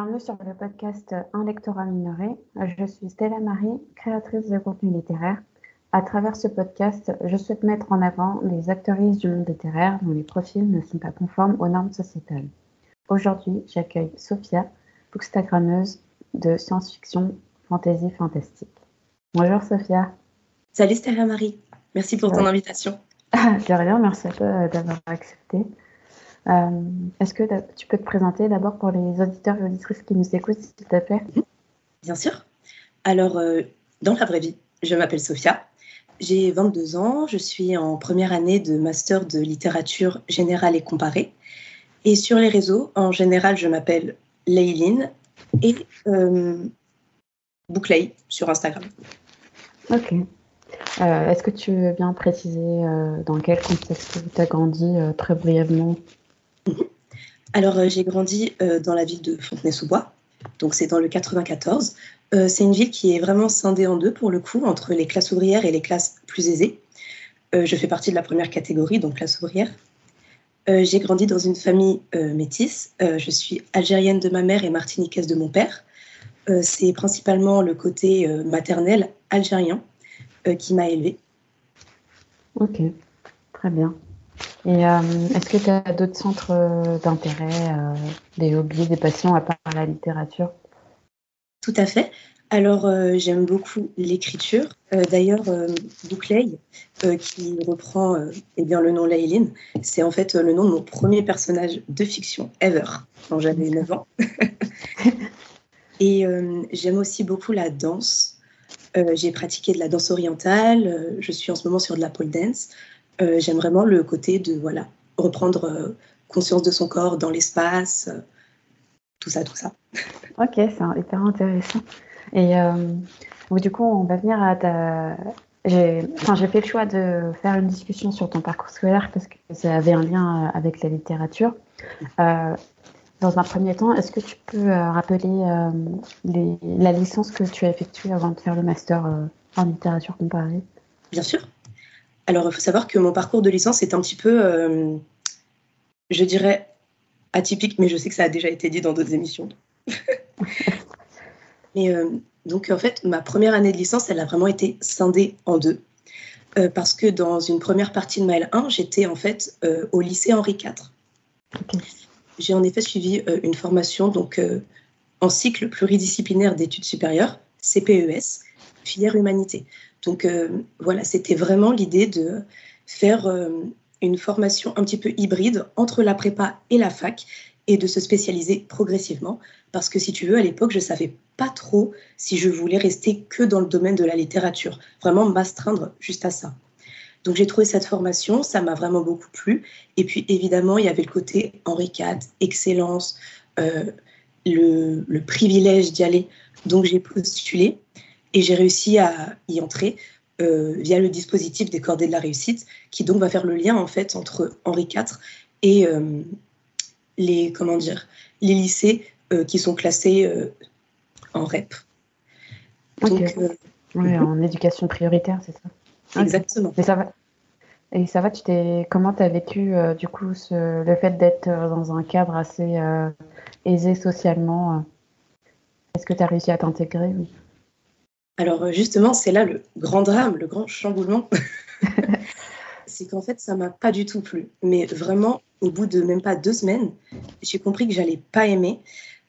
Bienvenue sur le podcast Un lectorat minoré. Je suis Stella Marie, créatrice de contenu littéraire. À travers ce podcast, je souhaite mettre en avant les actrices du monde littéraire dont les profils ne sont pas conformes aux normes sociétales. Aujourd'hui, j'accueille Sophia, bookstagrammeuse de science-fiction, fantasy, fantastique. Bonjour Sophia. Salut Stella Marie, merci pour ton invitation. De rien, merci à toi d'avoir accepté. Euh, est-ce que tu peux te présenter d'abord pour les auditeurs et auditrices qui nous écoutent, s'il te plaît? Bien sûr. Alors, euh, dans la vraie vie, je m'appelle Sophia. J'ai 22 ans. Je suis en première année de master de littérature générale et comparée. Et sur les réseaux, en général, je m'appelle Leiline et euh, Bouclay sur Instagram. Ok. Est-ce que tu veux bien préciser dans quel contexte tu as grandi très brièvement? Alors, euh, j'ai grandi euh, dans la ville de Fontenay-sous-Bois, donc c'est dans le 94. Euh, c'est une ville qui est vraiment scindée en deux pour le coup, entre les classes ouvrières et les classes plus aisées. je fais partie de la première catégorie, donc classe ouvrière. j'ai grandi dans une famille métisse. je suis algérienne de ma mère et martiniquaise de mon père. c'est principalement le côté maternel algérien qui m'a élevée. Ok, très bien. Et euh, est-ce que tu as d'autres centres euh, d'intérêt, euh, des hobbies, des passions à part la littérature? Tout à fait. Alors, j'aime beaucoup l'écriture. D'ailleurs, Bouclay, qui reprend eh bien, le nom Layline, c'est en fait le nom de mon premier personnage de fiction ever, quand j'avais 9 ans. Et j'aime aussi beaucoup la danse. J'ai pratiqué de la danse orientale. je suis en ce moment sur de la pole dance. Euh, j'aime vraiment le côté de voilà reprendre euh, conscience de son corps dans l'espace, euh, tout ça, tout ça. Ok, c'est hyper intéressant. Et du coup, on va venir à ta. J'ai enfin, fait le choix de faire une discussion sur ton parcours scolaire parce que ça avait un lien avec la littérature. dans un premier temps, est-ce que tu peux rappeler la licence que tu as effectuée avant de faire le master en littérature comparée? Bien sûr. Alors, il faut savoir que mon parcours de licence est un petit peu, euh, je dirais, atypique, mais je sais que ça a déjà été dit dans d'autres émissions. mais euh, donc, en fait, ma première année de licence, elle a vraiment été scindée en deux. Euh, parce que dans une première partie de ma L1, j'étais en fait au lycée Henri IV. J'ai en effet suivi une formation donc, en cycle pluridisciplinaire d'études supérieures, CPES, filière humanité. Donc euh, voilà, c'était vraiment l'idée de faire euh, une formation un petit peu hybride entre la prépa et la fac et de se spécialiser progressivement. Parce que si tu veux, à l'époque, je ne savais pas trop si je voulais rester que dans le domaine de la littérature, vraiment m'astreindre juste à ça. Donc j'ai trouvé cette formation, ça m'a vraiment beaucoup plu. Et puis évidemment, il y avait le côté Henri IV, excellence, euh, le, le, privilège d'y aller. Donc j'ai postulé. Et j'ai réussi à y entrer euh, via le dispositif des cordées de la réussite, qui donc va faire le lien en fait entre Henri IV et euh, les comment dire les lycées euh, qui sont classés en REP. Donc, oui, en éducation prioritaire, c'est ça? Exactement. Et ça va. Et ça va, tu t'es comment tu as vécu du coup le fait d'être dans un cadre assez aisé socialement Est-ce que tu as réussi à t'intégrer alors euh, justement, c'est là le grand drame, le grand chamboulement. c'est qu'en fait, ça m'a pas du tout plu. Mais vraiment, au bout de même pas deux semaines, j'ai compris que j'allais pas aimer.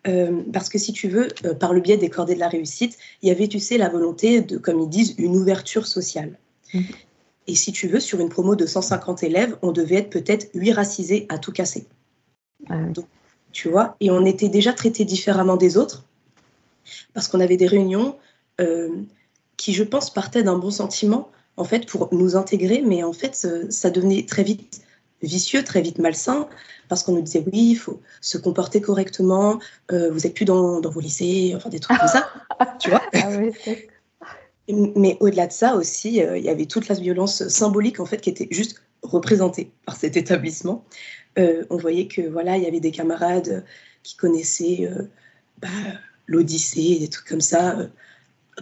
Euh, parce que si tu veux, euh, par le biais des cordées de la réussite, il y avait, tu sais, la volonté de, comme ils disent, une ouverture sociale. Mhm. Et si tu veux, sur une promo de 150 élèves, on devait être peut-être 8 racisés à tout casser. Ah tu vois, et on était déjà traités différemment des autres, parce qu'on avait des réunions qui, je pense, partait d'un bon sentiment, en fait, pour nous intégrer, mais en fait, ça devenait très vite vicieux, très vite malsain, parce qu'on nous disait oui, il faut se comporter correctement, euh, vous n'êtes plus dans, dans, vos lycées, enfin des trucs comme ça, tu vois. Ah mais au-delà de ça aussi, euh, il y avait toute la violence symbolique en fait qui était juste représentée par cet établissement. on voyait que voilà, il y avait des camarades qui connaissaient bah, l'Odyssée, des trucs comme ça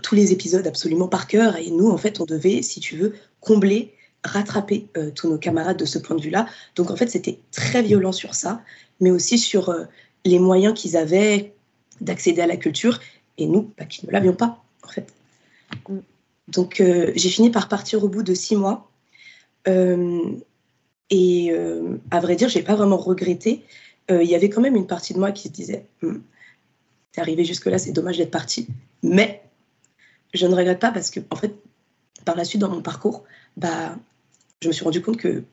tous les épisodes absolument par cœur. Et nous, en fait, on devait, si tu veux, combler, rattraper euh, tous nos camarades de ce point de vue-là. Donc, en fait, c'était très violent sur ça, mais aussi sur euh, les moyens qu'ils avaient, d'accéder à la culture, et nous, bah, qui ne l'avions pas, en fait. Mm. Donc, euh, j'ai fini par partir au bout de six mois. Et à vrai dire, j'ai pas vraiment regretté. Il y avait quand même une partie de moi qui se disait hm, T'es arrivé jusque-là, c'est dommage d'être parti. Mais je ne regrette pas parce que, en fait, par la suite, dans mon parcours, bah, je me suis rendu compte que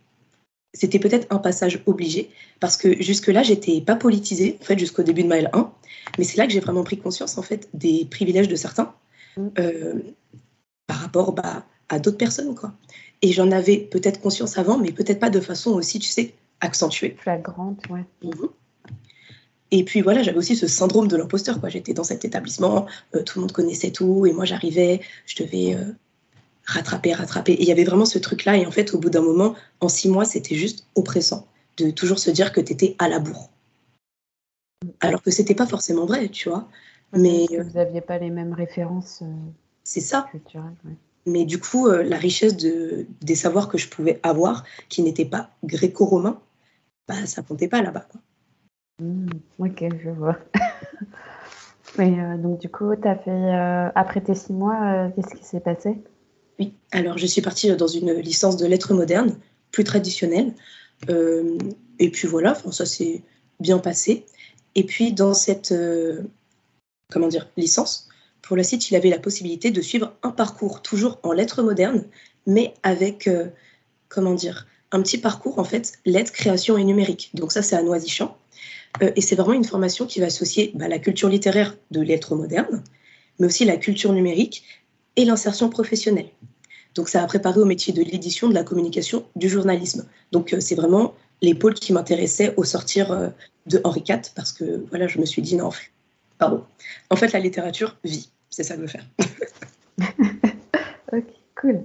c'était peut-être un passage obligé parce que jusque-là, j'étais pas politisée, en fait, jusqu'au début de ma L1. Mais c'est là que j'ai vraiment pris conscience, en fait, des privilèges de certains mm. euh, par rapport bah, à d'autres personnes, quoi. Et j'en avais peut-être conscience avant, mais peut-être pas de façon aussi, tu sais, accentuée. Flagrante, ouais. Mhm. Et puis voilà, j'avais aussi ce syndrome de l'imposteur, quoi. J'étais dans cet établissement, euh, tout le monde connaissait tout, et moi j'arrivais, je devais euh, rattraper, rattraper. Et il y avait vraiment ce truc-là. Et en fait, au bout d'un moment, en six mois, c'était juste oppressant de toujours se dire que tu étais à la bourre. Alors que c'était pas forcément vrai, tu vois. Mais vous n'aviez pas les mêmes références. Euh, c'est ça. Mais du coup, euh, la richesse de, des savoirs que je pouvais avoir, qui n'étaient pas gréco-romains, bah, ça comptait pas là-bas. Mmh, ok, je vois. Mais euh, donc, du coup, as fait, après tes six mois, qu'est-ce qui s'est passé? Oui, alors je suis partie dans une licence de lettres modernes, plus traditionnelle. Euh, et puis voilà, ça s'est bien passé. Et puis dans cette euh, comment dire, licence, pour la site, il avait la possibilité de suivre un parcours toujours en lettres modernes, mais avec, euh, comment dire, un petit parcours en fait, lettres, création et numérique. Donc ça, c'est à Noisy-Champ. et c'est vraiment une formation qui va associer bah, la culture littéraire de lettres modernes, mais aussi la culture numérique et l'insertion professionnelle. Donc ça a préparé au métier de l'édition, de la communication, du journalisme. Donc euh, c'est vraiment les pôles qui m'intéressaient au sortir euh, de Henri IV parce que voilà, je me suis dit non, pardon. En fait, la littérature vit, c'est ça que je veux faire. ok, cool.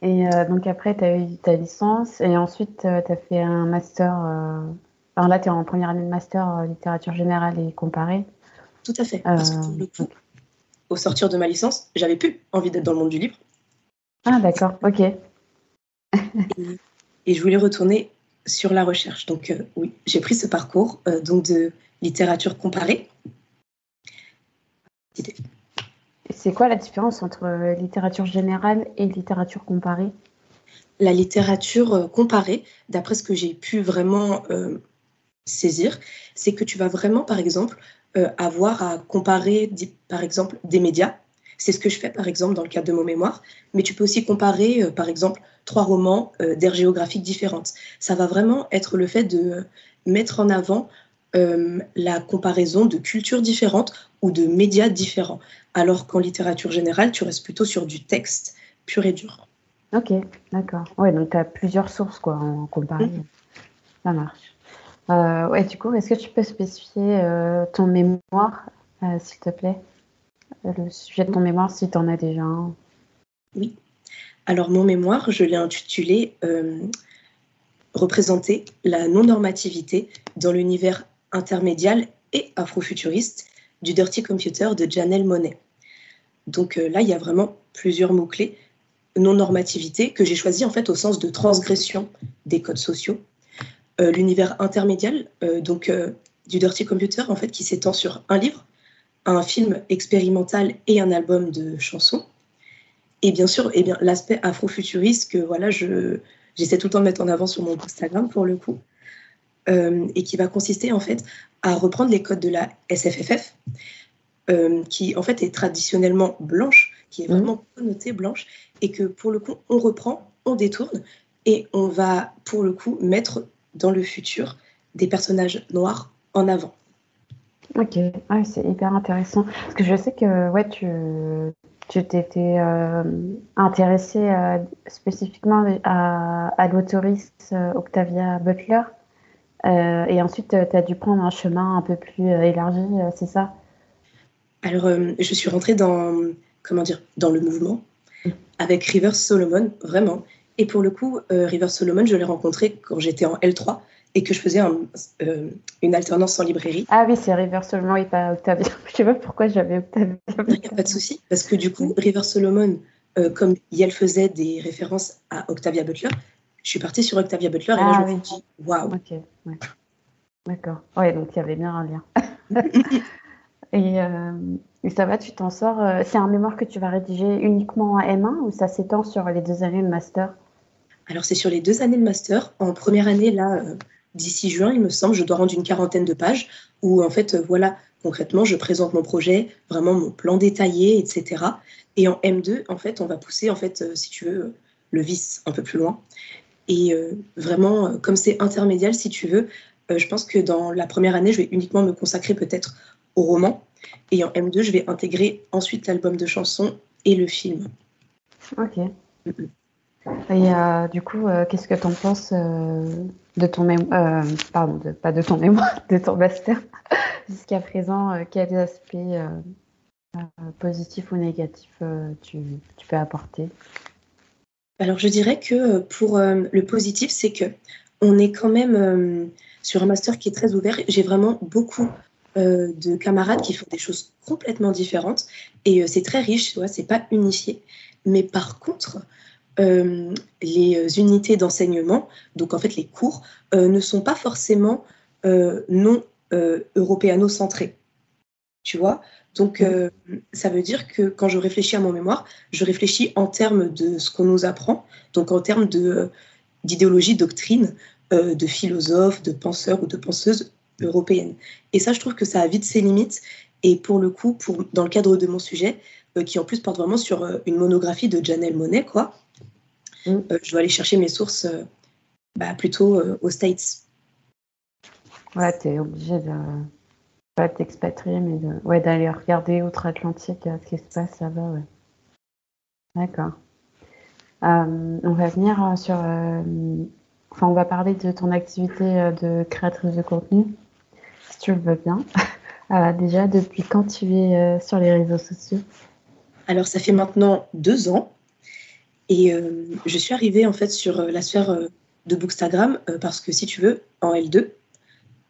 Et euh, donc après, tu as eu ta licence et ensuite tu as fait un master. Alors là, tu es en première année de master littérature générale et comparée. Tout à fait. Parce que le coup, au sortir de ma licence, j'avais plus envie d'être dans le monde du livre. Ah, d'accord, ok. et, je voulais retourner sur la recherche. Donc, euh, oui, j'ai pris ce parcours euh, donc de littérature comparée. C'est quoi la différence entre euh, littérature générale et littérature comparée? La littérature comparée, d'après ce que j'ai pu vraiment saisir, c'est que tu vas vraiment, par exemple, euh, avoir à comparer, par exemple, des médias. C'est ce que je fais, par exemple, dans le cadre de mon mémoire. Mais tu peux aussi comparer, euh, par exemple, trois romans euh, d'aires géographiques différentes. Ça va vraiment être le fait de mettre en avant la comparaison de cultures différentes ou de médias différents. Alors qu'en littérature générale, tu restes plutôt sur du texte pur et dur. Ok, d'accord. Ouais, donc tu as plusieurs sources quoi, en comparaison. Mmh. Ça marche. Euh, ouais, du coup, est-ce que tu peux spécifier euh, ton mémoire, euh, s'il te plaît? Le sujet de ton mémoire, si tu en as déjà un. Oui. Alors, mon mémoire, je l'ai intitulé Représenter la non-normativité dans l'univers intermédial et afrofuturiste du Dirty Computer de Janelle Monet. Donc là, il y a vraiment plusieurs mots-clés. Non-normativité, que j'ai choisi en fait au sens de transgression des codes sociaux, l'univers intermédial, euh, donc euh, du Dirty Computer, en fait, qui s'étend sur un livre, un film expérimental et un album de chansons. Et bien sûr, eh bien, l'aspect afrofuturiste que voilà, je, j'essaie tout le temps de mettre en avant sur mon Instagram pour le coup, et qui va consister en fait à reprendre les codes de la SFFF, qui en fait est traditionnellement blanche, qui est mmh. vraiment connotée blanche, et que pour le coup, on reprend, on détourne, et on va pour le coup mettre dans le futur des personnages noirs en avant. Ok, c'est hyper intéressant. Parce que je sais que ouais, tu tu t'étais euh, intéressée euh, spécifiquement à, à l'autoriste euh, Octavia Butler. et ensuite, tu as dû prendre un chemin un peu plus élargi, c'est ça? Alors, je suis rentrée dans, comment dire, dans le mouvement mm. avec Rivers Solomon, vraiment. Et pour le coup, euh, River Solomon, je l'ai rencontré quand j'étais en L3 et que je faisais euh, une alternance en librairie. Ah oui, c'est River Solomon et pas Octavia. Je sais pas pourquoi j'avais Octavia. Il n'y a pas de souci, parce que du coup, River Solomon, euh, comme elle faisait des références à Octavia Butler, je suis partie sur Octavia Butler et là, je me suis dit, waouh. Ok, ouais. D'accord. Ouais, donc il y avait bien un lien. Et, ça va, tu t'en sors. C'est un mémoire que tu vas rédiger uniquement en M1 ou ça s'étend sur les deux années de master? Alors, c'est sur les deux années de master. En première année, là, d'ici juin, il me semble, je dois rendre une quarantaine de pages où, en fait, voilà, concrètement, je présente mon projet, vraiment mon plan détaillé, etc. Et en M2, en fait, on va pousser, en fait, si tu veux, le vice un peu plus loin. Et vraiment, comme c'est intermédiaire, si tu veux, je pense que dans la première année, je vais uniquement me consacrer peut-être au roman. Et en M2, je vais intégrer ensuite l'album de chansons et le film. Ok. Et euh, du coup, euh, qu'est-ce que tu en penses euh, de ton mémoire, pardon, pas de ton mémoire, de ton master jusqu'à présent Quels aspects positifs ou négatifs tu, peux apporter? Alors, je dirais que pour le positif, c'est que on est quand même sur un master qui est très ouvert. J'ai vraiment beaucoup de camarades qui font des choses complètement différentes et c'est très riche, tu vois, c'est pas unifié. Mais par contre, euh, les unités d'enseignement, donc en fait les cours, ne sont pas forcément non européano-centrés. Tu vois? Donc ça veut dire que quand je réfléchis à mon mémoire, je réfléchis en termes de ce qu'on nous apprend, donc en termes d'idéologie, doctrine, de philosophes, de penseurs ou de penseuses européenne. Et ça, je trouve que ça a vite ses limites. Et pour le coup, dans le cadre de mon sujet, euh, qui en plus porte vraiment sur euh, une monographie de Janelle Monet, quoi, mm. euh, je dois aller chercher mes sources bah, plutôt aux States. Ouais, tu es obligé de pas t'expatrier, mais de, ouais, d'aller regarder outre-Atlantique ce qui se passe là-bas. Ouais. D'accord. on va venir sur. enfin, on va parler de ton activité de créatrice de contenu tu le veux bien. Euh, déjà, depuis quand tu es euh, sur les réseaux sociaux? Alors, ça fait maintenant deux ans. Et euh, je suis arrivée en fait sur la sphère de Bookstagram parce que si tu veux, en L2,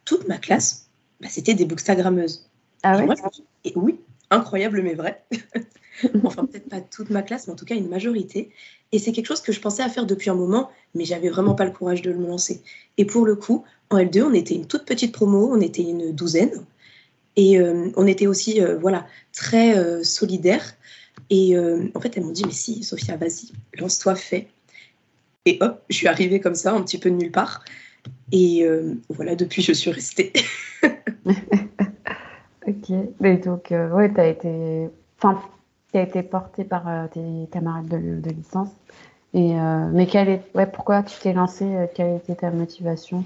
toute ma classe, bah, c'était des Bookstagrammeuses. Ah ouais et Oui, incroyable mais vrai. enfin, peut-être pas toute ma classe, mais en tout cas une majorité. Et c'est quelque chose que je pensais à faire depuis un moment, mais j'avais vraiment pas le courage de le lancer. Et pour le coup, en L2, on était une toute petite promo, on était une douzaine. Et euh, on était aussi euh, voilà, très euh, solidaires. Et en fait, elles m'ont dit, mais si, Sophia, vas-y, lance-toi, fais. Et hop, je suis arrivée comme ça, un petit peu de nulle part. Et voilà, depuis, je suis restée. ok. Mais donc, ouais, tu as été... Enfin, tu as été portée par tes camarades de, de licence. Et, mais quelle est... ouais, pourquoi tu t'es lancée Quelle était ta motivation?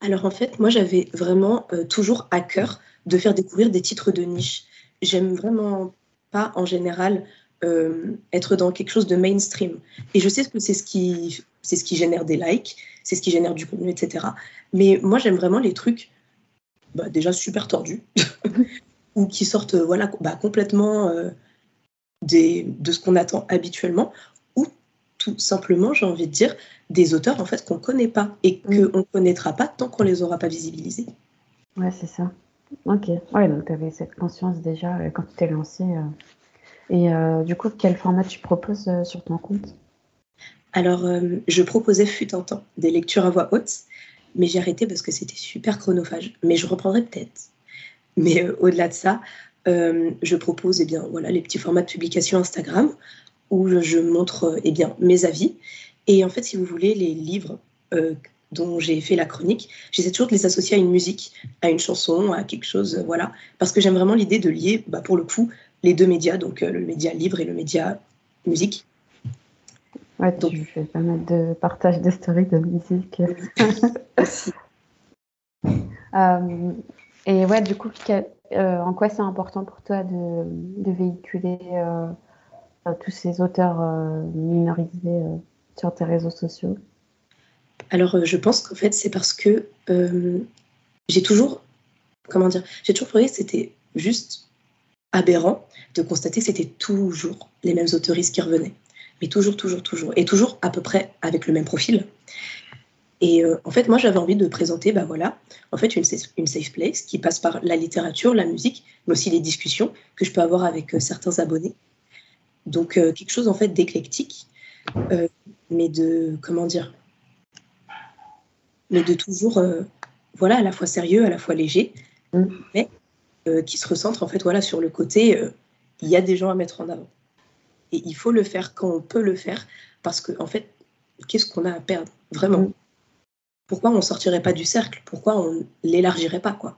Alors en fait, moi j'avais vraiment euh, toujours à cœur de faire découvrir des titres de niche. J'aime vraiment pas en général euh, être dans quelque chose de mainstream. Et je sais que c'est ce qui, c'est ce qui génère des likes, c'est ce qui génère du contenu, etc. Mais moi j'aime vraiment les trucs bah, déjà super tordus ou qui sortent voilà bah, complètement euh, des, de ce qu'on attend habituellement tout simplement, j'ai envie de dire, des auteurs en fait qu'on ne connaît pas et qu'on ne connaîtra pas tant qu'on les aura pas visibilisés. Ouais, c'est ça. Ok. Ouais, donc tu avais cette conscience déjà euh, quand tu t'es lancé. Euh. Et euh, du coup, quel format tu proposes sur ton compte? Alors, je proposais fut un temps des lectures à voix haute, mais j'ai arrêté parce que c'était super chronophage. Mais je reprendrai peut-être. Mais au-delà de ça, je propose eh bien, voilà, les petits formats de publication Instagram où je montre eh bien, mes avis. Et en fait, si vous voulez, les livres dont j'ai fait la chronique, j'essaie toujours de les associer à une musique, à une chanson, à quelque chose, euh, voilà, parce que j'aime vraiment l'idée de lier, bah, pour le coup, les deux médias, donc le média livre et le média musique. Ouais, donc, tu fais pas mal de partage de stories de musique. Aussi. et ouais, du coup, en quoi c'est important pour toi de, de véhiculer tous ces auteurs euh, minorisés euh, sur tes réseaux sociaux? Alors, euh, je pense qu'en fait, c'est parce que j'ai toujours, comment dire, j'ai toujours trouvé que c'était juste aberrant de constater que c'était toujours les mêmes autoristes qui revenaient. Mais toujours, toujours, toujours. Et toujours à peu près avec le même profil. Et en fait, moi, j'avais envie de présenter, bah voilà, en fait, une safe, place qui passe par la littérature, la musique, mais aussi les discussions que je peux avoir avec certains abonnés. Donc euh, quelque chose en fait d'éclectique, euh, mais de comment dire, mais de toujours euh, voilà à la fois sérieux, à la fois léger, mm. mais qui se recentre en fait voilà, sur le côté il y a des gens à mettre en avant. Et il faut le faire quand on peut le faire, parce que en fait, qu'est-ce qu'on a à perdre Vraiment? Mm. Pourquoi on ne sortirait pas du cercle? Pourquoi on l'élargirait pas quoi?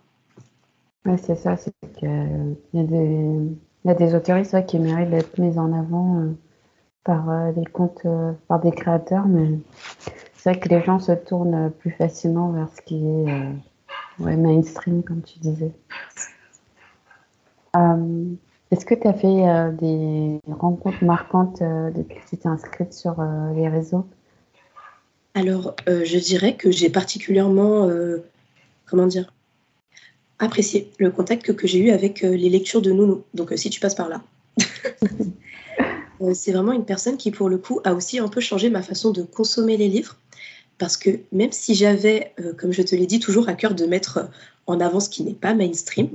Ouais, C'est ça, c'est qu'il y, a des, y a des autoristes qui méritent d'être mis en avant euh, par euh, des comptes, euh, par des créateurs, mais c'est vrai que les gens se tournent plus facilement vers ce qui est ouais, mainstream, comme tu disais. Est-ce que tu as fait des rencontres marquantes depuis que tu t'es inscrite sur les réseaux? Alors, euh, je dirais que j'ai particulièrement, euh, comment dire, apprécié le contact que, j'ai eu avec euh, les lectures de Nounou. Donc, si tu passes par là. c'est vraiment une personne qui, pour le coup, a aussi un peu changé ma façon de consommer les livres. Parce que même si j'avais, comme je te l'ai dit, toujours à cœur de mettre en avant ce qui n'est pas mainstream,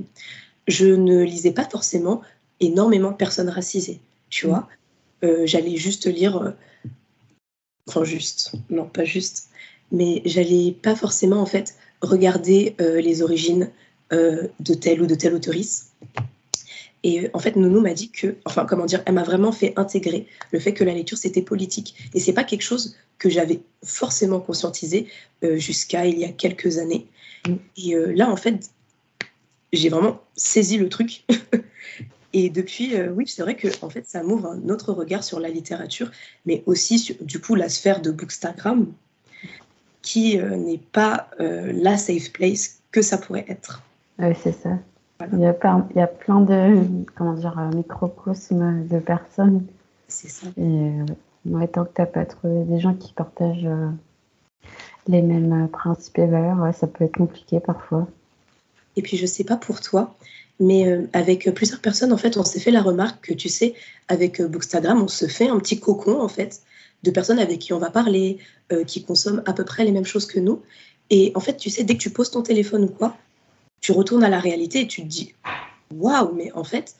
je ne lisais pas forcément énormément de personnes racisées. Tu vois, j'allais juste lire enfin juste, non pas juste, mais j'allais pas forcément en fait regarder euh, les origines euh, de telle ou de telle autrice. Et euh, en fait, Nounou m'a dit que, enfin, comment dire, elle m'a vraiment fait intégrer le fait que la lecture c'était politique. Et c'est pas quelque chose que j'avais forcément conscientisé jusqu'à il y a quelques années. Mm. Et là, en fait, j'ai vraiment saisi le truc. Et depuis, euh, oui, c'est vrai que en fait, ça m'ouvre un autre regard sur la littérature, mais aussi sur, du coup, la sphère de Bookstagram, qui euh, n'est pas euh, la safe place que ça pourrait être. Oui, c'est ça. Il, y a plein, il y a plein de comment dire, microcosmes de personnes. C'est ça. Et ouais, tant que tu n'as pas trouvé des gens qui partagent les mêmes principes et valeurs, ça peut être compliqué parfois. Et puis, je sais pas pour toi, mais euh, avec plusieurs personnes, en fait, on s'est fait la remarque que, tu sais, avec euh, Bookstagram, on se fait un petit cocon, en fait, de personnes avec qui on va parler, euh, qui consomment à peu près les mêmes choses que nous. Et en fait, tu sais, dès que tu poses ton téléphone ou quoi, tu retournes à la réalité et tu te dis, waouh, mais en fait,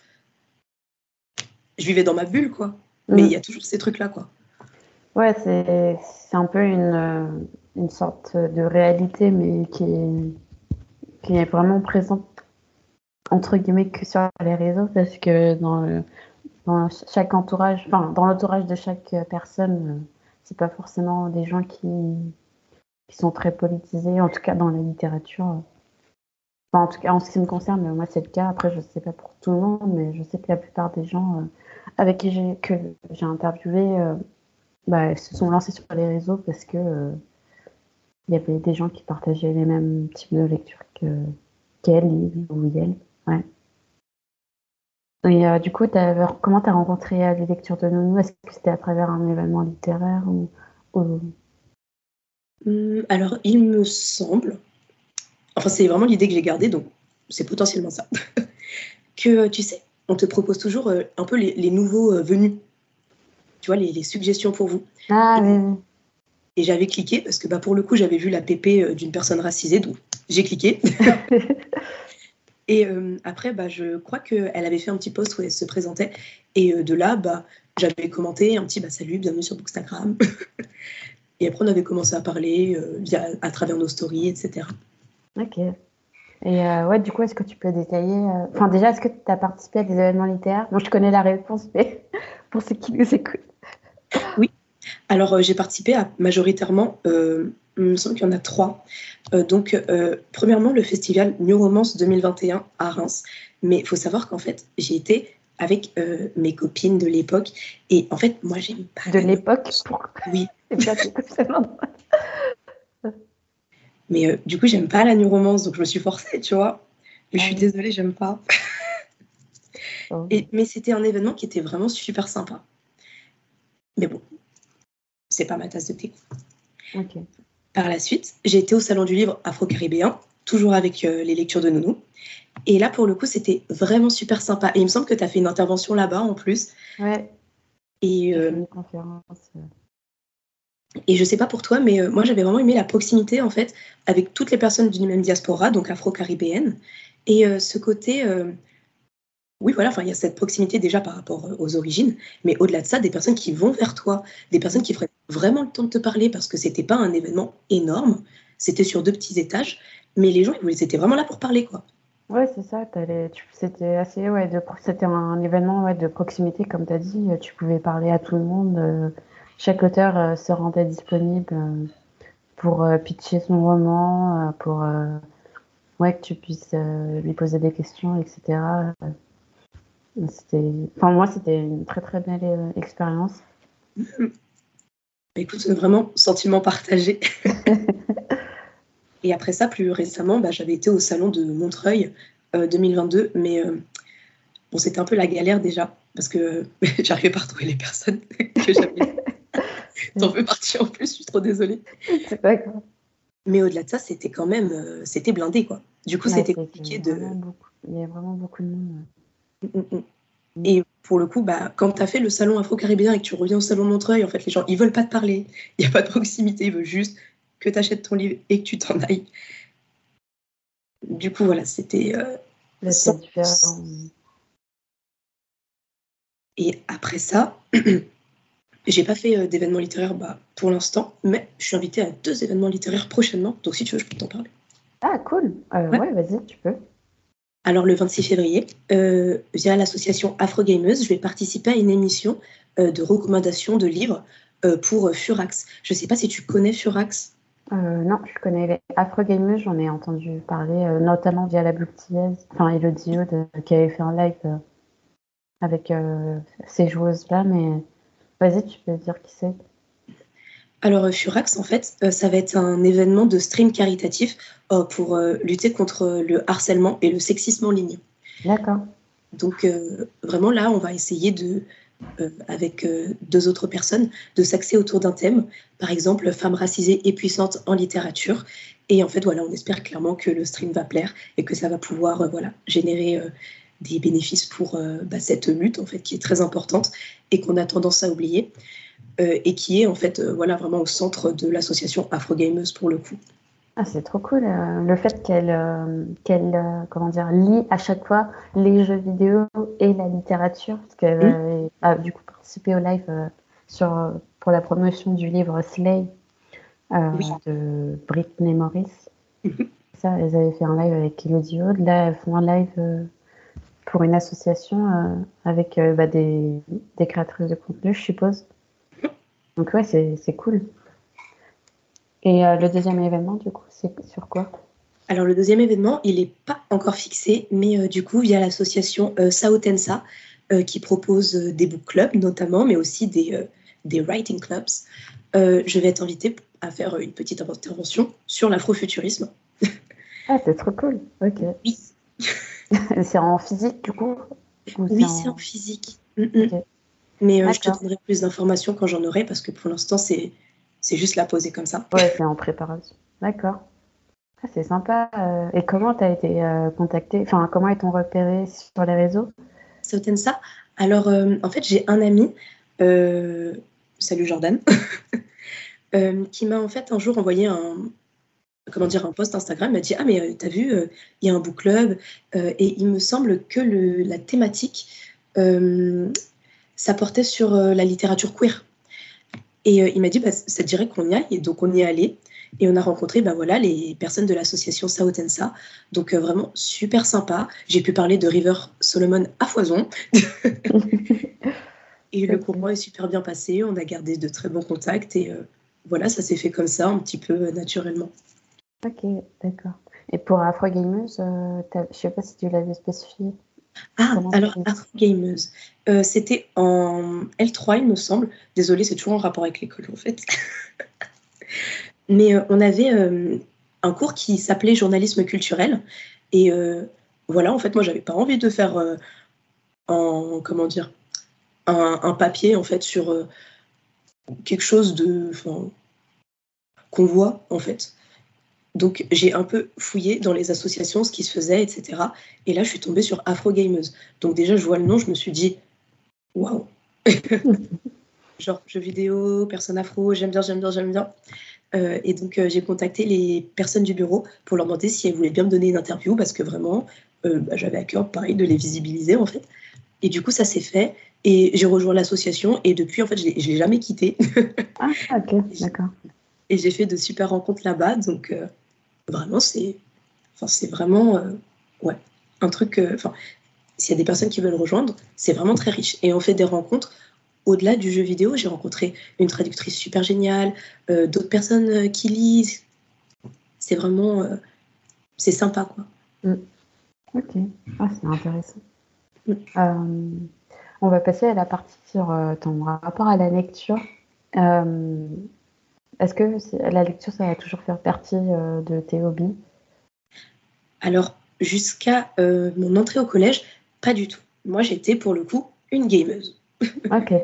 je vivais dans ma bulle, quoi. Mais mm. il y a toujours ces trucs-là, quoi. Ouais, c'est un peu une, une sorte de réalité, mais qui est, qui est vraiment présente entre guillemets que sur les réseaux parce que dans, dans chaque entourage, enfin dans l'entourage de chaque personne, c'est pas forcément des gens qui, qui sont très politisés, en tout cas dans la littérature. En tout cas, en ce qui me concerne, moi c'est le cas. Après, je sais pas pour tout le monde, mais je sais que la plupart des gens euh, avec qui j'ai que j'ai interviewé euh, bah, se sont lancés sur les réseaux parce que euh, il y avait des gens qui partageaient les mêmes types de lecture que qu'elle ou elle. Ouais. Et euh, du coup, comment tu as rencontré euh, les lectures de Nounou Est-ce que c'était à travers un événement littéraire ou, hum, Alors, il me semble, enfin c'est vraiment l'idée que j'ai gardée, donc c'est potentiellement ça, que tu sais, on te propose toujours euh, un peu les, nouveaux venus, tu vois, les, suggestions pour vous. Ah oui. Et j'avais cliqué parce que bah, pour le coup, j'avais vu la PP d'une personne racisée, donc j'ai cliqué. Et euh, après, bah, je crois qu'elle avait fait un petit post où elle se présentait. Et euh, de là, bah, j'avais commenté un petit bah, salut, bienvenue sur Bookstagram. et après, on avait commencé à parler euh, via, à travers nos stories, etc. Ok. Et ouais, du coup, est-ce que tu peux détailler Enfin, déjà, est-ce que tu as participé à des événements littéraires? Bon, je connais la réponse, mais pour ceux qui nous écoutent. Oui. Alors, j'ai participé à majoritairement il me semble qu'il y en a trois. Euh, donc, euh, premièrement, le festival New Romance 2021 à Reims. Mais il faut savoir qu'en fait, j'ai été avec euh, mes copines de l'époque. Et en fait, moi, j'aime pas. De l'époque? Oui. Mais du coup, j'aime pas la New Romance, donc je me suis forcée, tu vois. Mais je suis désolée, j'aime pas. Oh. Et, mais c'était un événement qui était vraiment super sympa. Mais bon, c'est pas ma tasse de thé. Par la suite, j'ai été au Salon du Livre Afro-Caribéen, toujours avec euh, les lectures de Nounou. Et là, pour le coup, c'était vraiment super sympa. Et il me semble que tu as fait une intervention là-bas en plus. Ouais. Et, euh, une conférence. Et je sais pas pour toi, mais euh, moi, j'avais vraiment aimé la proximité, en fait, avec toutes les personnes d'une même diaspora, donc afro-caribéenne. Et ce côté oui, voilà, enfin, il y a cette proximité déjà par rapport euh, aux origines, mais au-delà de ça, des personnes qui vont vers toi, des personnes qui feraient vraiment le temps de te parler parce que c'était pas un événement énorme, c'était sur deux petits étages, mais les gens, ils étaient vraiment là pour parler, quoi. Ouais, c'est ça. C'était assez, ouais, c'était un événement de proximité, comme tu as dit. Tu pouvais parler à tout le monde. Chaque auteur euh, se rendait disponible euh, pour euh, pitcher son roman, pour ouais, que tu puisses lui poser des questions, etc. C'était, enfin, moi, c'était une très très belle expérience. Bah, Écoute, vraiment, sentiment partagé. Et après ça, plus récemment, bah, j'avais été au salon de Montreuil euh, 2022, mais euh, bon, c'était un peu la galère déjà, parce que j'arrivais pas à retrouver les personnes que j'avais. T'en fais partie en plus, je suis trop désolée. C'est pas grave. Mais au-delà de ça, c'était quand même, euh, c'était blindé quoi. Du coup, Ouais, c'était compliqué de. beaucoup- Il y a vraiment beaucoup de monde. Mm, mm, mm. Et pour le coup, bah, quand tu as fait le salon afro-caribéen et que tu reviens au salon de Montreuil, en fait, les gens, ils veulent pas te parler. Il n'y a pas de proximité, ils veulent juste que tu achètes ton livre et que tu t'en ailles. Du coup, voilà, c'était. euh, Sans-. Et après ça, j'ai pas fait euh, d'événements littéraires bah, pour l'instant, mais je suis invitée à deux événements littéraires prochainement. Donc si tu veux, je peux t'en parler. Ah, cool. Euh, Ouais. ouais, vas-y, tu peux. Alors le 26 février, euh, via l'association Afro Gameuse, je vais participer à une émission euh, de recommandation de livres pour Furax. Je sais pas si tu connais Furax. Non, je connais les Afro j'en ai entendu parler, notamment via la Boutillaise, enfin Elodie Aude, qui avait fait un live avec ces joueuses-là, mais vas-y, tu peux dire qui c'est. Alors euh, Furax, en fait, euh, ça va être un événement de stream caritatif euh, pour lutter contre le harcèlement et le sexisme en ligne. D'accord. Donc vraiment là, on va essayer de, avec deux autres personnes, de s'axer autour d'un thème, par exemple femmes racisées et puissantes en littérature. Et en fait, voilà, on espère clairement que le stream va plaire et que ça va pouvoir, voilà, générer des bénéfices pour euh, bah, cette lutte en fait qui est très importante et qu'on a tendance à oublier euh, et qui est en fait, euh, voilà, vraiment au centre de l'association Afro Gameuse pour le coup. Ah, c'est trop cool. le fait qu'elle qu'elle comment dire, lie à chaque fois les jeux vidéo et la littérature, parce qu'elle a du coup participé au live sur, pour la promotion du livre Slay Oui. de Britney Morris. Mhm. Ça, elles avaient fait un live avec Elodie Aude. Là, elles font un live pour une association euh, avec euh, bah, des, des créatrices de contenu, je suppose. Donc ouais, c'est cool. Et euh, le deuxième événement, du coup, c'est sur quoi? Alors le deuxième événement, il n'est pas encore fixé, mais euh, du coup via l'association euh, Sao Tensa, qui propose des book clubs notamment, mais aussi des, des writing clubs, je vais être invitée à faire une petite intervention sur l'afrofuturisme. Ah, c'est trop cool. Ok. Oui, C'est en physique, du coup? Ou oui c'est en- en physique. Mm, mm. Mais euh, je te donnerai plus d'informations quand j'en aurai, parce que pour l'instant, c'est juste la poser comme ça. Ouais, c'est en préparation. D'accord. Ah, c'est sympa. euh, Et comment tu as été euh, contacté? Enfin, comment ils t'ont repéré sur les réseaux? Sao Tensa, alors euh, en fait, j'ai un ami, salut Jordan, qui m'a en fait un jour envoyé un, comment dire, un post Instagram, il m'a dit Ah, mais euh, t'as vu, euh, il y a un book club, euh, et il me semble que le, la thématique, ça portait sur la littérature queer. Et il m'a dit bah, Ça te dirait qu'on y aille Et donc on y est allé. Et on a rencontré bah, voilà, les personnes de l'association Sao Tensa. Donc vraiment super sympa. J'ai pu parler de River Solomon à foison. Et le courant est super bien passé. On a gardé de très bons contacts. Et voilà, ça s'est fait comme ça, un petit peu naturellement. Ok, d'accord. Et pour Afro Gameuse, euh, je sais pas si tu l'avais spécifié. Ah, Comment alors Afro Gameuse, euh, c'était en L3, il me semble. Désolée, c'est toujours en rapport avec l'école en fait. Mais euh, on avait un cours qui s'appelait journalisme culturel. Et voilà, en fait, moi, j'avais pas envie de faire en, comment dire, un, un papier en fait sur quelque chose de, qu'on voit en fait. Donc j'ai un peu fouillé dans les associations, ce qui se faisait, etc. Et là, je suis tombée sur Afro Gameuse. Donc déjà, je vois le nom, je me suis dit, waouh Genre, jeux vidéo, personne afro, j'aime bien, j'aime bien, j'aime bien. Euh, et donc, euh, j'ai contacté les personnes du bureau pour leur demander si elles voulaient bien me donner une interview, parce que vraiment, euh, bah, j'avais à cœur, pareil, de les visibiliser, en fait. Et du coup, ça s'est fait. Et j'ai rejoint l'association, et depuis, en fait, je ne l'ai jamais quitté. Ah, ok, d'accord. et j'ai fait de super rencontres là-bas. Donc, vraiment, c'est enfin, vraiment. euh, ouais, un truc, enfin, s'il y a des personnes qui veulent rejoindre, c'est vraiment très riche. Et on fait des rencontres au-delà du jeu vidéo. J'ai rencontré une traductrice super géniale, d'autres personnes qui lisent. C'est vraiment, c'est sympa, quoi. Mm. Ok, ah, c'est intéressant. Mm. on va passer à la partie sur ton rapport à la lecture. Est-ce que la lecture, ça va toujours faire partie euh, de tes hobbies? Alors, jusqu'à euh, mon entrée au collège, pas du tout. Moi, j'étais pour le coup une gameuse. Ok.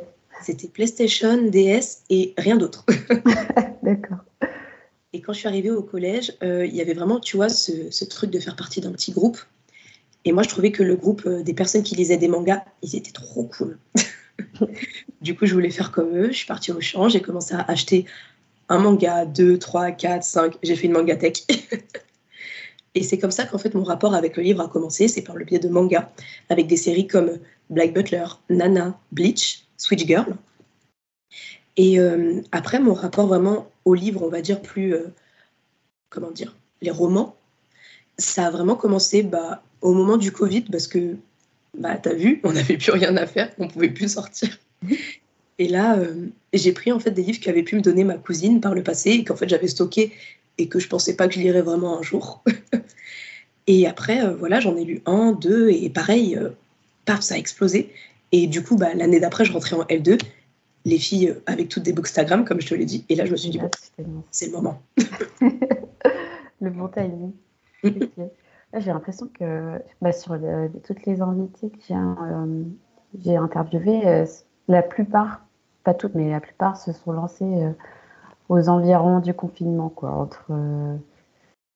C'était PlayStation, DS et rien d'autre. D'accord. Et quand je suis arrivée au collège, euh, il y avait vraiment, tu vois, ce, truc de faire partie d'un petit groupe. Et moi, je trouvais que le groupe des personnes qui lisaient des mangas, ils étaient trop cool. du coup, je voulais faire comme eux. Je suis partie au champ, j'ai commencé à acheter un manga, deux, trois, quatre, cinq. J'ai fait une manga tech. Et c'est comme ça qu'en fait mon rapport avec le livre a commencé, c'est par le biais de manga, avec des séries comme Black Butler, Nana, Bleach, Switch Girl. Et euh, après mon rapport vraiment au livre, on va dire plus, euh, comment dire, les romans, ça a vraiment commencé bah, au moment du Covid parce que, bah, t'as vu, on n'avait plus rien à faire, on pouvait plus sortir. Et là, euh, j'ai pris en fait des livres qu'avait pu me donner ma cousine par le passé et qu'en fait j'avais stocké et que je pensais pas que je lirais vraiment un jour. et après, euh, voilà, j'en ai lu un, deux et pareil, euh, paf, ça a explosé. Et du coup, bah, l'année d'après, je rentrais en L2, les filles avec toutes des bookstagram, comme je te l'ai dit. Et là, je me suis dit, bon, c'est le moment. le bon timing. J'ai l'impression que bah, sur toutes les invités que j'ai interviewées, la plupart pas toutes, mais la plupart se sont lancées euh, aux environs du confinement, quoi, entre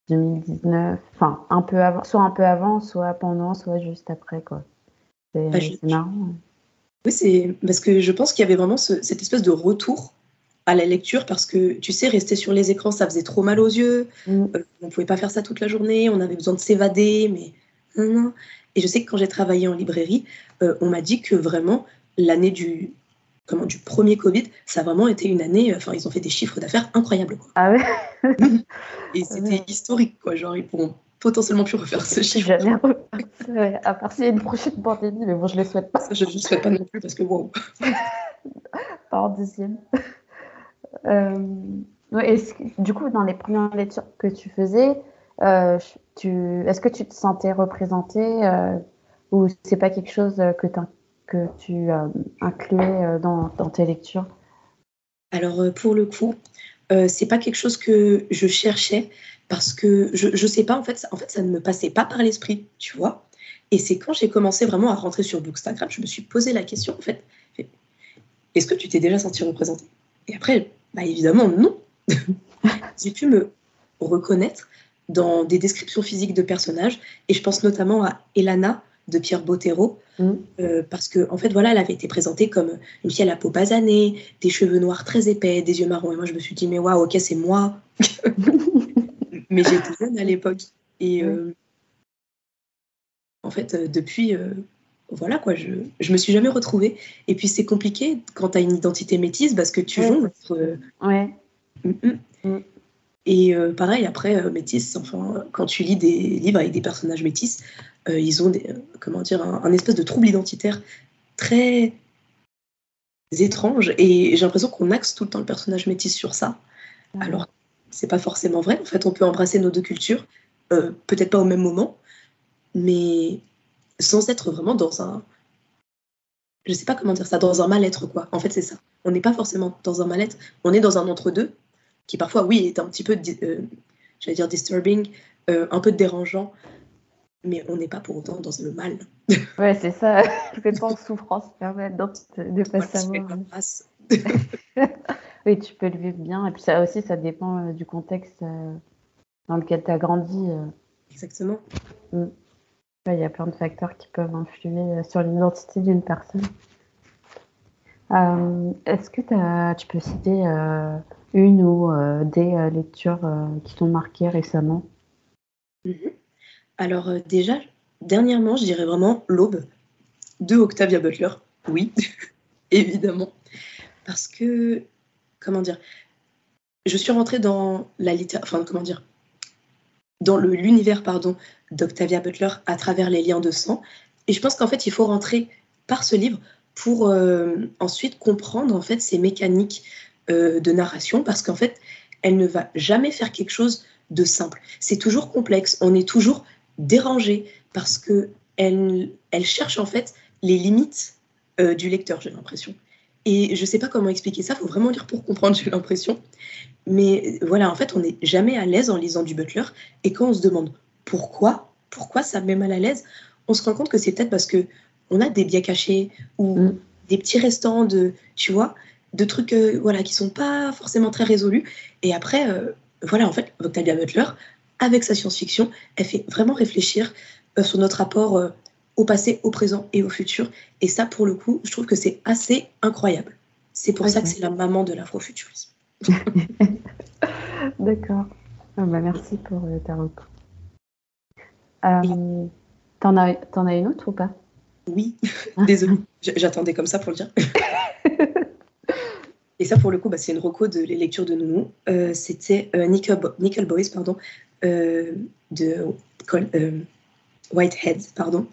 2019, euh, enfin un peu avant, soit un peu avant, soit pendant, soit juste après, quoi. C'est bah, marrant. Oui, c'est parce que je pense qu'il y avait vraiment cette espèce de retour à la lecture parce que tu sais, rester sur les écrans, ça faisait trop mal aux yeux. Mm. Euh, on ne pouvait pas faire ça toute la journée. On avait besoin de s'évader, mais non, non. Et je sais que quand j'ai travaillé en librairie, on m'a dit que vraiment l'année du, comment, du premier Covid, ça a vraiment été une année, enfin, ils ont fait des chiffres d'affaires incroyables. Quoi. Ah ouais Et c'était historique, quoi. Genre, ils pourront potentiellement plus refaire ce chiffre. Jamais ouais, à part s'il y a une prochaine pandémie, mais bon, je ne le souhaite pas. je ne le souhaite pas non plus parce que wow. pas en deuxième. Euh, du coup, dans les premières lectures que tu faisais, euh, tu, est-ce que tu te sentais représentée euh, ou c'est pas quelque chose que tu que tu euh, incluais euh, dans, tes lectures? Alors, euh, pour le coup, c'est pas quelque chose que je cherchais parce que je, je sais pas, en fait, ça, en fait, ça ne me passait pas par l'esprit, tu vois? Et c'est quand j'ai commencé vraiment à rentrer sur Bookstagram, je me suis posé la question, en fait, est-ce que tu t'es déjà senti représenté Et après, bah évidemment, non. j'ai pu me reconnaître dans des descriptions physiques de personnages, et je pense notamment à Elana de Pierre Bottero, mm. euh, parce que en fait voilà, elle avait été présentée comme une fille à la peau basanée, des cheveux noirs très épais, des yeux marrons, et moi je me suis dit mais waouh, ok c'est moi, mais j'étais jeune à l'époque et euh, en fait euh, depuis voilà quoi, je, je me suis jamais retrouvée. Et puis c'est compliqué quand tu as une identité métisse parce que tu jongles Ouais. Mm, mm. Et pareil, après, métis, enfin, quand tu lis des livres avec des personnages métis, euh, ils ont des, euh, comment dire, un, espèce de trouble identitaire très étrange. Et j'ai l'impression qu'on axe tout le temps le personnage métis sur ça. Alors, c'est pas forcément vrai. En fait, on peut embrasser nos deux cultures, euh, peut-être pas au même moment, mais sans être vraiment dans un. Je sais pas comment dire ça, dans un mal-être, quoi. En fait, c'est ça. On n'est pas forcément dans un mal-être, on est dans un entre-deux, qui parfois, oui, est un petit peu, j'allais dire, disturbing, un peu dérangeant, mais on n'est pas pour autant dans le mal. Ouais, c'est ça. C'est pas en souffrance permanente de pas savoir. oui, tu peux le vivre bien. Et puis ça aussi, ça dépend euh, du contexte euh, dans lequel tu as grandi. Euh. Exactement. Mm. Il y a plein de facteurs qui peuvent influer sur l'identité d'une personne. Est-ce que tu peux citer une ou des lectures qui t'ont marqué récemment mm-hmm. Alors euh, déjà, dernièrement, je dirais vraiment L'Aube de Octavia Butler. Oui, évidemment. Parce que, comment dire, je suis rentrée dans la littérature, enfin, comment dire, dans l'univers pardon d'Octavia Butler à travers les liens de sang. Et je pense qu'en fait, il faut rentrer par ce livre pour euh, ensuite comprendre en fait ces mécaniques euh, de narration, parce qu'en fait, elle ne va jamais faire quelque chose de simple. C'est toujours complexe. On est toujours dérangé parce que elle, elle cherche en fait les limites euh, du lecteur, j'ai l'impression. Et je ne sais pas comment expliquer ça, il faut vraiment lire pour comprendre, j'ai l'impression. Mais voilà, en fait, on n'est jamais à l'aise en lisant du Butler. Et quand on se demande pourquoi, pourquoi ça me met mal à l'aise, on se rend compte que c'est peut-être parce que on a des biais cachés ou mm. des petits restants de, tu vois, de trucs euh, voilà, qui sont pas forcément très résolus. Et après, euh, voilà, en fait, Octavia Butler, avec sa science-fiction, elle fait vraiment réfléchir euh, sur notre rapport au passé, au présent et au futur. Et ça, pour le coup, je trouve que c'est assez incroyable. C'est pour ça que c'est la maman de l'afrofuturisme. D'accord. Ah bah, merci pour ta recours. T'en as, as une autre ou pas? Oui, désolée, j'attendais comme ça pour le dire. Et ça, pour le coup, bah, c'est une reco de les lectures de Nounou. Euh, C'était euh, Nickel, Boys, pardon, euh, de euh, Whitehead, pardon.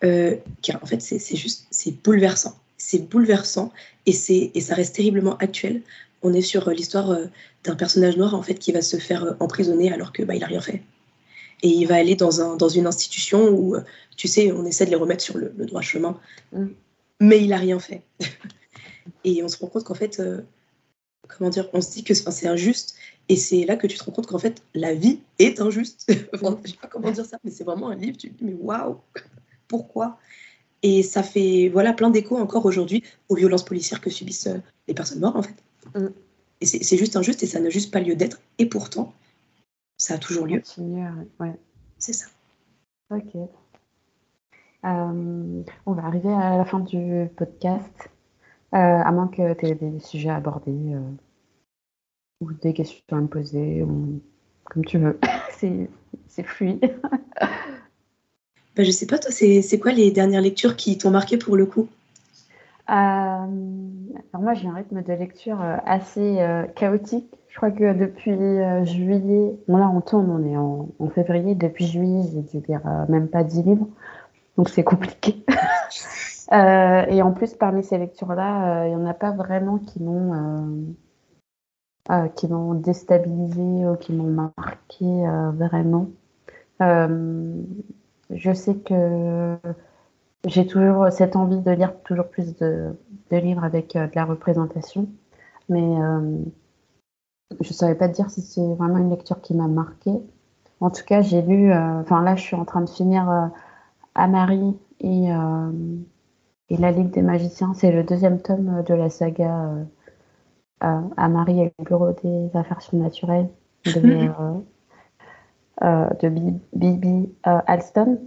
car en fait, c'est juste, c'est bouleversant. C'est bouleversant et, et ça reste terriblement actuel. On est sur l'histoire d'un personnage noir en fait qui va se faire emprisonner alors que bah, il a rien fait et il va aller dans, un, dans une institution où, tu sais, on essaie de les remettre sur le, droit chemin, mm. mais il n'a rien fait. et on se rend compte qu'en fait, euh, comment dire, on se dit que c'est injuste, et c'est là que tu te rends compte qu'en fait, la vie est injuste. enfin, je sais pas comment dire ça, mais c'est vraiment un livre, tu te dis, mais waouh, pourquoi? Et ça fait voilà plein d'échos encore aujourd'hui aux violences policières que subissent euh, les personnes mortes, en fait. Mm. Et c'est juste injuste, et ça n'a juste pas lieu d'être, et pourtant, ça a toujours lieu. ouais. C'est ça. Ok. Euh, on va arriver à la fin du podcast. Euh, à moins que tu aies des sujets à aborder euh, ou des questions à me poser, ou comme tu veux. c'est fluide. bah, je sais pas, toi, c'est quoi les dernières lectures qui t'ont marqué pour le coup? Alors moi j'ai un rythme de lecture assez chaotique je crois que depuis euh, juillet, bon là on tourne, on est en, février, depuis juillet j'ai dû lire euh, même pas 10 livres, donc c'est compliqué. Euh, et en plus parmi ces lectures-là, il n'y en a pas vraiment qui m'ont qui m'ont déstabilisé ou qui m'ont marqué vraiment. je sais que j'ai toujours cette envie de lire toujours plus de, livres avec de la représentation, mais je ne saurais pas te dire si c'est vraiment une lecture qui m'a marquée. En tout cas, j'ai lu, euh, enfin là, je suis en train de finir euh, Amari et, euh, et La Ligue des Magiciens. C'est le deuxième tome de la saga Amari et le Bureau des Affaires surnaturelles de, de Bibi Alston.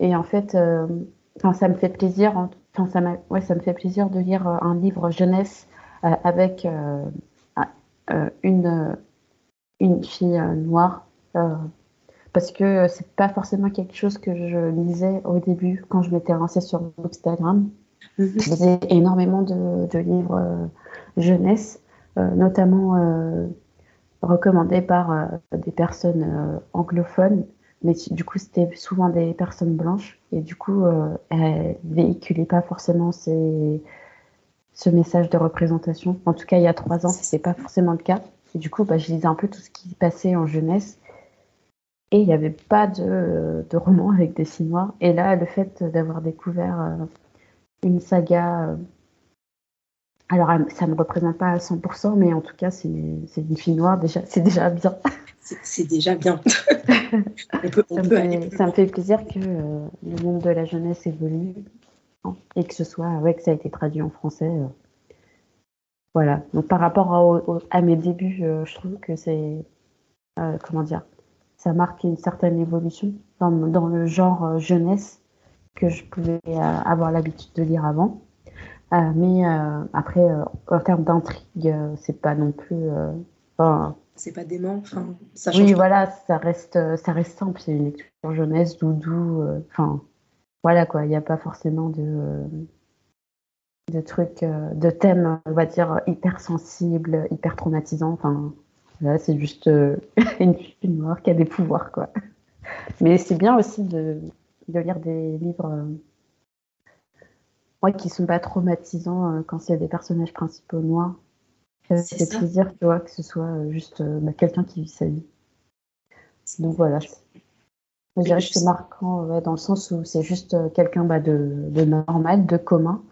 Et en fait, ça me fait plaisir, enfin, ça, ouais, ça me fait plaisir de lire un livre jeunesse avec euh, une, euh, une fille euh, noire parce que c'est pas forcément quelque chose que je lisais au début quand je m'étais lancée sur Instagram. Mhm. Je lisais énormément de, livres jeunesse, notamment recommandés par des personnes anglophones, mais du coup c'était souvent des personnes blanches et du coup elles véhiculaient pas forcément ces, ce message de représentation. En tout cas, il y a trois ans, ce n'était pas forcément le cas. Et du coup, bah, je lisais un peu tout ce qui passait en jeunesse. Et il n'y avait pas de, de roman avec des filles noires. Et là, le fait d'avoir découvert euh, une saga. Euh, alors, ça ne représente pas à 100%, mais en tout cas, c'est une fille noire, déjà, c'est déjà bien. C'est déjà bien. ça, me fait, plaisir que euh, le monde de la jeunesse évolue et que ce soit, ouais, que ça a été traduit en français. Euh. Voilà. Donc par rapport à, mes débuts, euh, je trouve que c'est, comment dire, ça marque une certaine évolution dans, dans le genre jeunesse que je pouvais avoir l'habitude de lire avant. mais après, en termes d'intrigue, c'est pas non plus. c'est pas dément. Enfin, ça change oui, voilà, ça reste, ça reste simple. C'est une lecture jeunesse, doudou. Enfin, voilà quoi, il n'y a pas forcément de, de trucs, euh, de thèmes, on va dire, hyper sensibles, hyper traumatisants. Enfin, Là, c'est juste une noire qui a des pouvoirs, quoi. Mais c'est bien aussi de, de, lire des livres ouais, qui sont pas traumatisants quand il y a des personnages principaux noirs. Ça fait plaisir, tu vois, que ce soit juste bah, quelqu'un qui vit sa vie. Donc voilà, je dirais que c'est marquant dans le sens où c'est juste euh, quelqu'un bah, de, normal, de commun,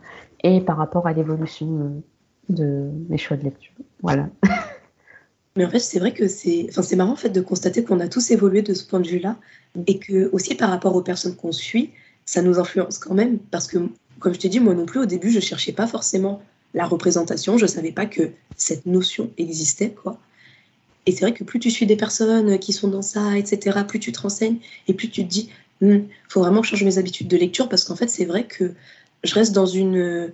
et par rapport à l'évolution euh, de mes choix de lecture. Voilà. Mais en fait, c'est vrai que c'est, enfin, marrant en fait de constater qu'on a tous évolué de ce point de vue-là, et que aussi par rapport aux personnes qu'on suit, ça nous influence quand même, parce que comme je t'ai dit, moi non plus au début, je cherchais pas forcément la représentation, je savais pas que cette notion existait, quoi. Et c'est vrai que plus tu suis des personnes qui sont dans ça, etc., plus tu te renseignes et plus tu te dis, il hmm, faut vraiment changer mes habitudes de lecture parce qu'en fait, c'est vrai que je reste dans une,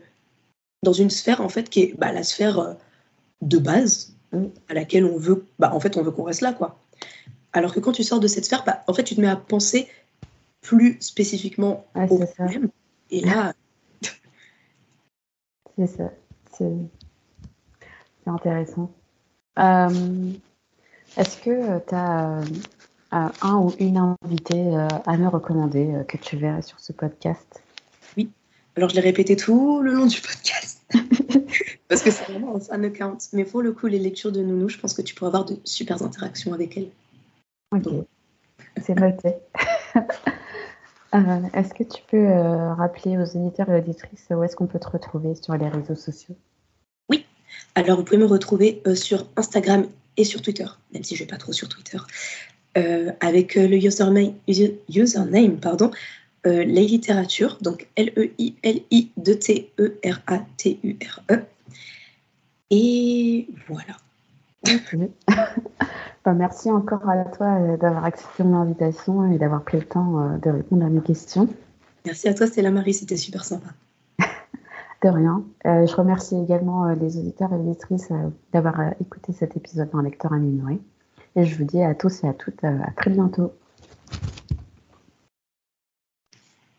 dans une sphère en fait qui est bah, la sphère euh, de base à laquelle on veut, bah, en fait, on veut qu'on reste là, quoi. Alors que quand tu sors de cette sphère, bah, en fait, tu te mets à penser plus spécifiquement au problème. Et là, c'est ça. C'est intéressant. Euh, est-ce que tu as euh, un ou une invitée euh, à me recommander euh, que tu verras sur ce podcast? Oui. Alors, je l'ai répété tout le long du podcast. Parce que c'est vraiment un fan account. Mais pour le coup, les lectures de Nounou, je pense que tu pourras avoir de super interactions avec elle. Ok. C'est noté. est-ce que tu peux rappeler aux éditeurs et auditrices où est-ce qu'on peut te retrouver sur les réseaux sociaux? Oui. Alors, vous pouvez me retrouver sur Instagram et sur Twitter, même si je ne vais pas trop sur Twitter, euh, avec euh, le username, username pardon, euh, les littératures, donc L-E-I-L-I-D-T-E-R-A-T-U-R-E. Et voilà. Bah, merci encore à toi d'avoir accepté mon invitation et d'avoir pris le temps de répondre à mes questions. Merci à toi, Stella Marie, c'était super sympa. De rien. Euh, je remercie également euh, les auditeurs et euh, d'avoir écouté cet épisode d'un lecteur amélioré. Et je vous dis à tous et à toutes à très bientôt.